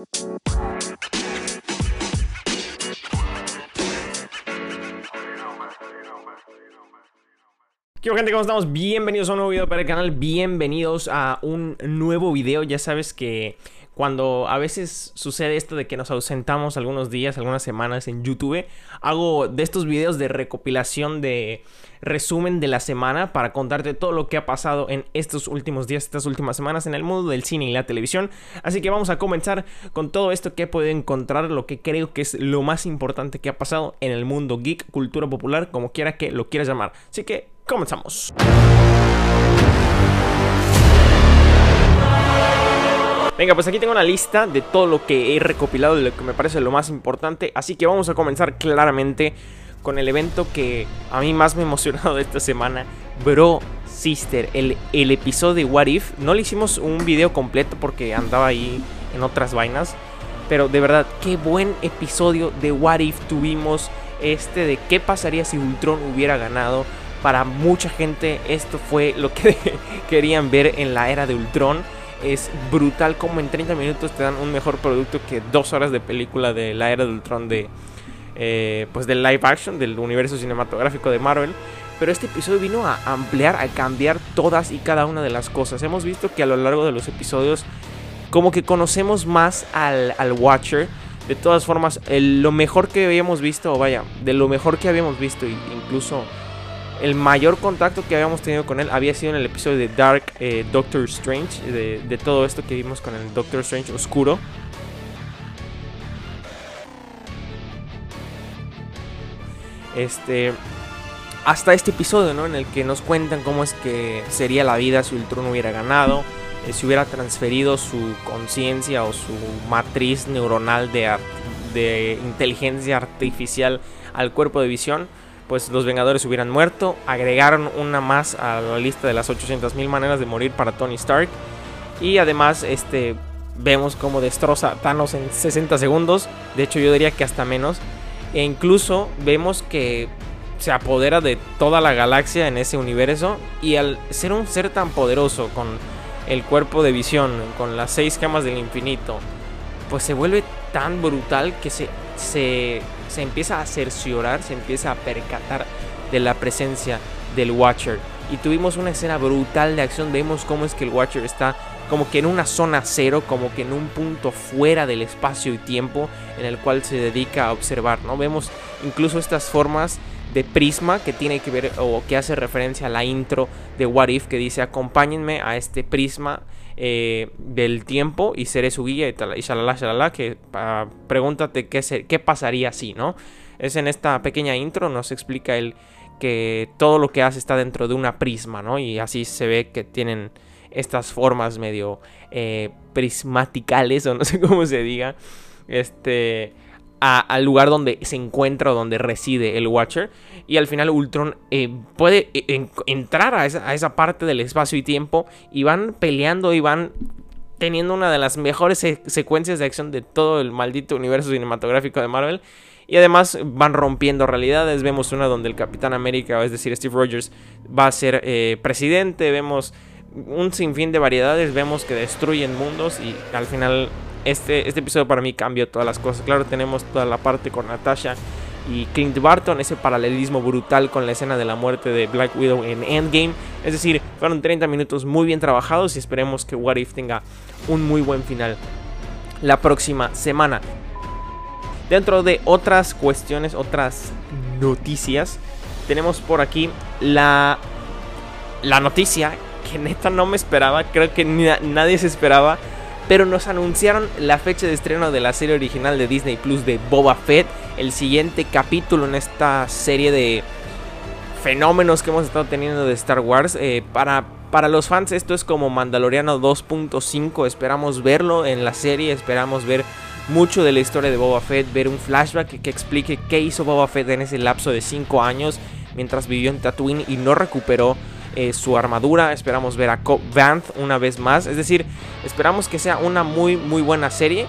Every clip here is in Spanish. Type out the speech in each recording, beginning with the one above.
¿Qué gente? ¿Cómo estamos? Bienvenidos a un nuevo video para el canal, bienvenidos a un nuevo video. Ya sabes que cuando a veces sucede esto de que nos ausentamos algunos días, algunas semanas en YouTube, hago de estos videos de recopilación de resumen de la semana para contarte todo lo que ha pasado en estos últimos días, estas últimas semanas en el mundo del cine y la televisión. Así que vamos a comenzar con todo esto que he podido encontrar, lo que creo que es lo más importante que ha pasado en el mundo geek, cultura popular, como quiera que lo quieras llamar. Así que comenzamos. Venga, pues aquí tengo una lista de todo lo que he recopilado, de lo que me parece lo más importante, así que vamos a comenzar claramente con el evento que a mí más me ha emocionado esta semana, Bro Sister, el, el episodio de What If. No le hicimos un video completo porque andaba ahí en otras vainas, pero de verdad, qué buen episodio de What If tuvimos este de qué pasaría si Ultron hubiera ganado para mucha gente esto fue lo que querían ver en la era de Ultron. Es brutal como en 30 minutos te dan un mejor producto que dos horas de película de la era de Ultron de eh, pues del live action del universo cinematográfico de Marvel. Pero este episodio vino a ampliar, a cambiar todas y cada una de las cosas. Hemos visto que a lo largo de los episodios como que conocemos más al, al Watcher. De todas formas, lo mejor que habíamos visto, vaya, de lo mejor que habíamos visto, incluso el mayor contacto que habíamos tenido con él había sido en el episodio de Dark eh, Doctor Strange, de, todo esto que vimos con el Doctor Strange oscuro. Este. Hasta este episodio, ¿no? En el que nos cuentan cómo es que sería la vida si Ultron hubiera ganado. Eh, si hubiera transferido su conciencia o su matriz neuronal de, de inteligencia artificial al cuerpo de visión pues los Vengadores hubieran muerto. Agregaron una más a la lista de las 800.000 maneras de morir para Tony Stark. Y además, este, vemos cómo destroza Thanos en 60 segundos. De hecho, yo diría que hasta menos. E incluso vemos que se apodera de toda la galaxia en ese universo. Y al ser un ser tan poderoso, con el cuerpo de visión, con las seis camas del infinito, pues se vuelve tan brutal que se, se se empieza a cerciorar, se empieza a percatar de la presencia del Watcher. Y tuvimos una escena brutal de acción. Vemos cómo es que el Watcher está como que en una zona cero, como que en un punto fuera del espacio y tiempo en el cual se dedica a observar, ¿no? Vemos incluso estas formas de prisma que tiene que ver o que hace referencia a la intro de What If que dice acompáñenme a este prisma eh, del tiempo y seré su guía y, tal, y shalala, shalala, que uh, pregúntate qué, qué pasaría si, ¿no? Es en esta pequeña intro, nos explica él que todo lo que hace está dentro de una prisma, ¿no? Y así se ve que tienen estas formas medio eh, prismaticales, o no sé cómo se diga, este al lugar donde se encuentra o donde reside el Watcher. Y al final Ultron eh, puede eh, entrar a esa, parte del espacio y tiempo. Y van peleando y van teniendo una de las mejores secuencias de acción de todo el maldito universo cinematográfico de Marvel. Y además van rompiendo realidades. Vemos una donde el Capitán América, es decir, Steve Rogers, va a ser eh, presidente. Vemos un sinfín de variedades. Vemos que destruyen mundos. Y al final este, este episodio para mí cambió todas las cosas. Claro, tenemos toda la parte con Natasha y Clint Barton, ese paralelismo brutal con la escena de la muerte de Black Widow en Endgame. Es decir, fueron 30 minutos muy bien trabajados y esperemos que What If tenga un muy buen final la próxima semana. Dentro de otras cuestiones, otras noticias, tenemos por aquí la, la noticia que neta no me esperaba, creo que nadie se esperaba pero nos anunciaron la fecha de estreno de la serie original de Disney Plus de Boba Fett, el siguiente capítulo en esta serie de fenómenos que hemos estado teniendo de Star Wars. Eh, para, para los fans esto es como Mandaloriano 2.5, esperamos verlo en la serie, esperamos ver mucho de la historia de Boba Fett, ver un flashback que, explique qué hizo Boba Fett en ese lapso de 5 años mientras vivió en Tatooine y no recuperó eh, su armadura. Esperamos ver a Cobb Vanth una vez más. Es decir, esperamos que sea una muy, muy buena serie.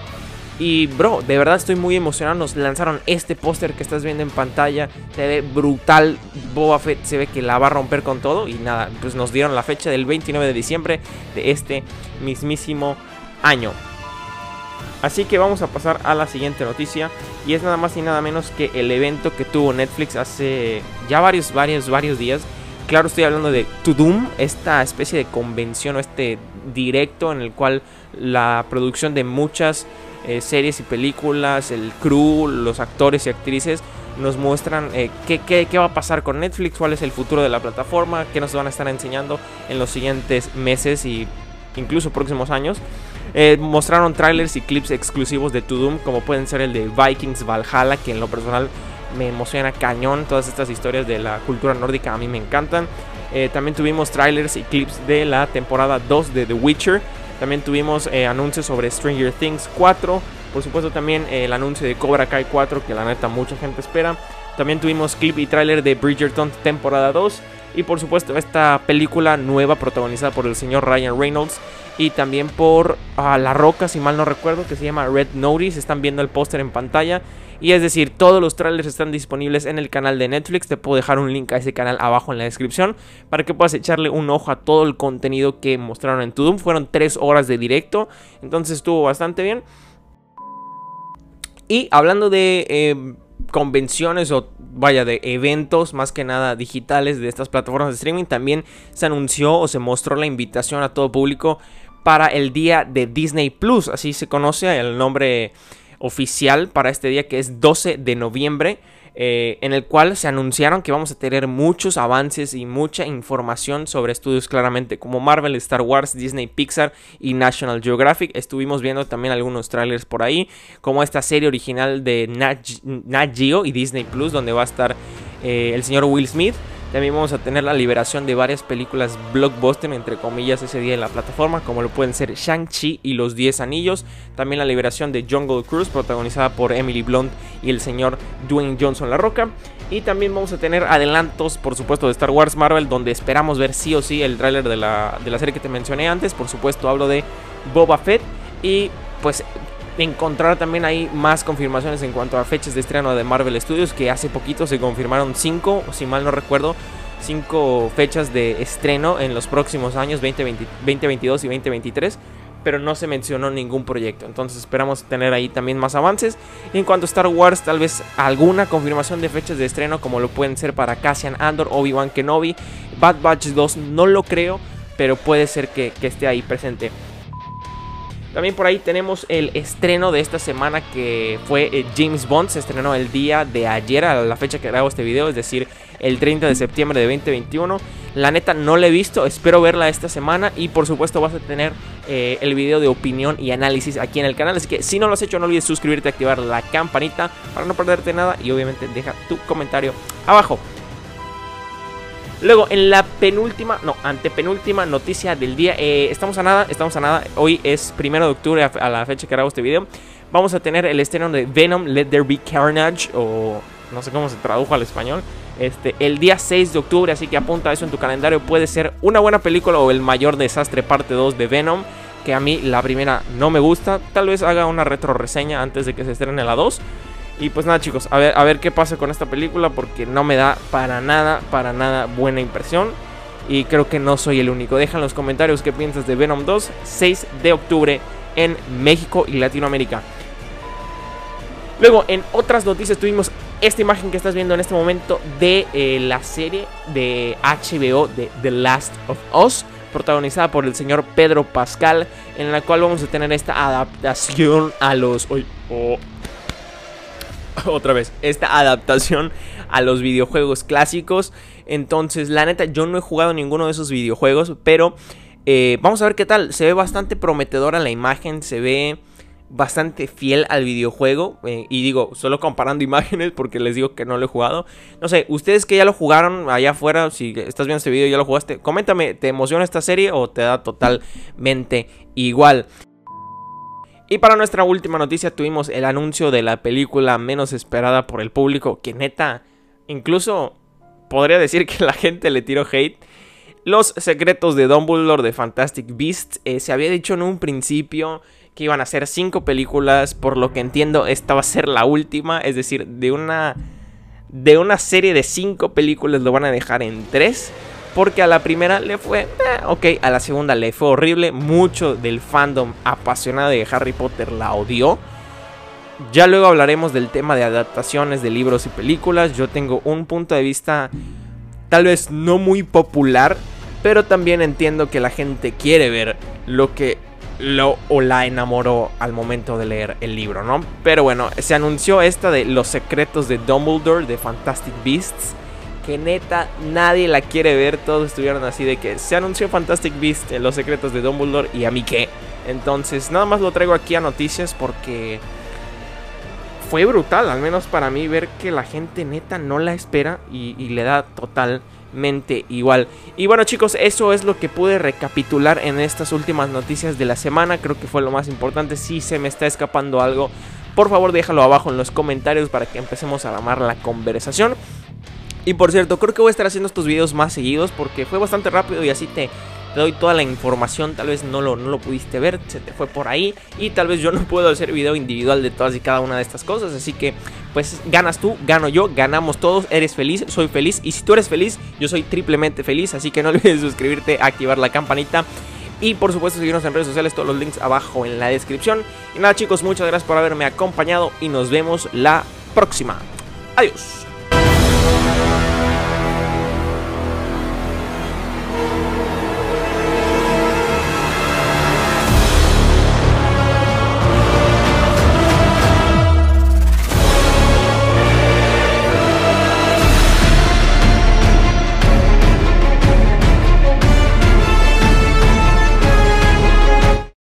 Y bro, de verdad estoy muy emocionado. Nos lanzaron este póster que estás viendo en pantalla. Se ve brutal. Boba Fett se ve que la va a romper con todo. Y nada, pues nos dieron la fecha del 29 de diciembre de este mismísimo año. Así que vamos a pasar a la siguiente noticia y es nada más y nada menos que el evento que tuvo Netflix hace ya varios, varios, varios días. Claro, estoy hablando de To Doom, esta especie de convención o este directo en el cual la producción de muchas eh, series y películas, el crew, los actores y actrices nos muestran eh, qué, va a pasar con Netflix, cuál es el futuro de la plataforma, qué nos van a estar enseñando en los siguientes meses y incluso próximos años. Eh, mostraron trailers y clips exclusivos de To Doom, como pueden ser el de Vikings Valhalla, que en lo personal me emociona cañón. Todas estas historias de la cultura nórdica a mí me encantan. Eh, también tuvimos trailers y clips de la temporada 2 de The Witcher. También tuvimos eh, anuncios sobre Stranger Things 4. Por supuesto también el anuncio de Cobra Kai 4, que la neta mucha gente espera. También tuvimos clip y trailer de Bridgerton temporada 2. Y por supuesto esta película nueva protagonizada por el señor Ryan Reynolds y también por ah, La Roca, si mal no recuerdo, que se llama Red Notice. Están viendo el póster en pantalla. Y es decir, todos los trailers están disponibles en el canal de Netflix. Te puedo dejar un link a ese canal abajo en la descripción para que puedas echarle un ojo a todo el contenido que mostraron en Tudum. Fueron tres horas de directo, entonces estuvo bastante bien. Y hablando de eh, convenciones o vaya de eventos más que nada digitales de estas plataformas de streaming, también se anunció o se mostró la invitación a todo público para el día de Disney Plus, así se conoce el nombre oficial para este día que es 12 de noviembre. Eh, en el cual se anunciaron que vamos a tener muchos avances y mucha información sobre estudios claramente como Marvel, Star Wars, Disney, Pixar y National Geographic. Estuvimos viendo también algunos trailers por ahí, como esta serie original de Nat, Geo y Disney Plus, donde va a estar eh, el señor Will Smith. También vamos a tener la liberación de varias películas blockbuster, entre comillas, ese día en la plataforma, como lo pueden ser Shang-Chi y los 10 Anillos. También la liberación de Jungle Cruise, protagonizada por Emily Blunt y el señor Dwayne Johnson La Roca. Y también vamos a tener adelantos, por supuesto, de Star Wars Marvel, donde esperamos ver sí o sí el tráiler de la, de la serie que te mencioné antes. Por supuesto, hablo de Boba Fett. Y pues encontrar también ahí más confirmaciones en cuanto a fechas de estreno de Marvel Studios, que hace poquito se confirmaron 5, si mal no recuerdo, 5 fechas de estreno en los próximos años 2022 y 2023. Pero no se mencionó ningún proyecto. Entonces esperamos tener ahí también más avances. en cuanto a Star Wars, tal vez alguna confirmación de fechas de estreno. Como lo pueden ser para Cassian Andor, Obi-Wan Kenobi. Bad Batch 2 no lo creo. Pero puede ser que, que esté ahí presente. También por ahí tenemos el estreno de esta semana que fue eh, James Bond. Se estrenó el día de ayer a la fecha que grabo este video, es decir, el 30 de septiembre de 2021. La neta no la he visto, espero verla esta semana y por supuesto vas a tener eh, el video de opinión y análisis aquí en el canal. Así que si no lo has hecho no olvides suscribirte activar la campanita para no perderte nada y obviamente deja tu comentario abajo. Luego, en la penúltima, no, antepenúltima noticia del día, eh, estamos a nada, estamos a nada. Hoy es primero de octubre, a, la fecha que grabo este video. Vamos a tener el estreno de Venom Let There Be Carnage, o no sé cómo se tradujo al español. Este, el día 6 de octubre, así que apunta eso en tu calendario. Puede ser una buena película o el mayor desastre parte 2 de Venom. Que a mí la primera no me gusta. Tal vez haga una retro reseña antes de que se estrene la 2. Y pues nada chicos, a ver, a ver qué pasa con esta película porque no me da para nada, para nada buena impresión. Y creo que no soy el único. Deja en los comentarios qué piensas de Venom 2, 6 de octubre en México y Latinoamérica. Luego, en otras noticias tuvimos esta imagen que estás viendo en este momento de eh, la serie de HBO de The Last of Us, protagonizada por el señor Pedro Pascal, en la cual vamos a tener esta adaptación a los... Oh, otra vez, esta adaptación a los videojuegos clásicos. Entonces, la neta, yo no he jugado ninguno de esos videojuegos, pero eh, vamos a ver qué tal. Se ve bastante prometedora la imagen, se ve bastante fiel al videojuego. Eh, y digo, solo comparando imágenes porque les digo que no lo he jugado. No sé, ustedes que ya lo jugaron allá afuera, si estás viendo este video y ya lo jugaste, coméntame, ¿te emociona esta serie o te da totalmente igual? Y para nuestra última noticia tuvimos el anuncio de la película menos esperada por el público, que neta, incluso podría decir que la gente le tiró hate. Los secretos de Dumbledore de Fantastic Beasts. Eh, se había dicho en un principio que iban a ser cinco películas, por lo que entiendo esta va a ser la última, es decir, de una de una serie de cinco películas lo van a dejar en tres. Porque a la primera le fue, eh, ok, a la segunda le fue horrible. Mucho del fandom apasionado de Harry Potter la odió. Ya luego hablaremos del tema de adaptaciones de libros y películas. Yo tengo un punto de vista tal vez no muy popular, pero también entiendo que la gente quiere ver lo que lo o la enamoró al momento de leer el libro, ¿no? Pero bueno, se anunció esta de Los secretos de Dumbledore de Fantastic Beasts que neta nadie la quiere ver. Todos estuvieron así de que se anunció Fantastic Beast en los secretos de Dumbledore y a mí qué. Entonces, nada más lo traigo aquí a noticias porque fue brutal, al menos para mí, ver que la gente neta no la espera y, y le da totalmente igual. Y bueno chicos, eso es lo que pude recapitular en estas últimas noticias de la semana. Creo que fue lo más importante. Si se me está escapando algo, por favor déjalo abajo en los comentarios para que empecemos a armar la conversación. Y por cierto, creo que voy a estar haciendo estos videos más seguidos porque fue bastante rápido y así te, doy toda la información. Tal vez no lo, no lo pudiste ver, se te fue por ahí. Y tal vez yo no puedo hacer video individual de todas y cada una de estas cosas. Así que, pues ganas tú, gano yo, ganamos todos. Eres feliz, soy feliz. Y si tú eres feliz, yo soy triplemente feliz. Así que no olvides suscribirte, activar la campanita. Y por supuesto seguirnos en redes sociales, todos los links abajo en la descripción. Y nada chicos, muchas gracias por haberme acompañado y nos vemos la próxima. Adiós.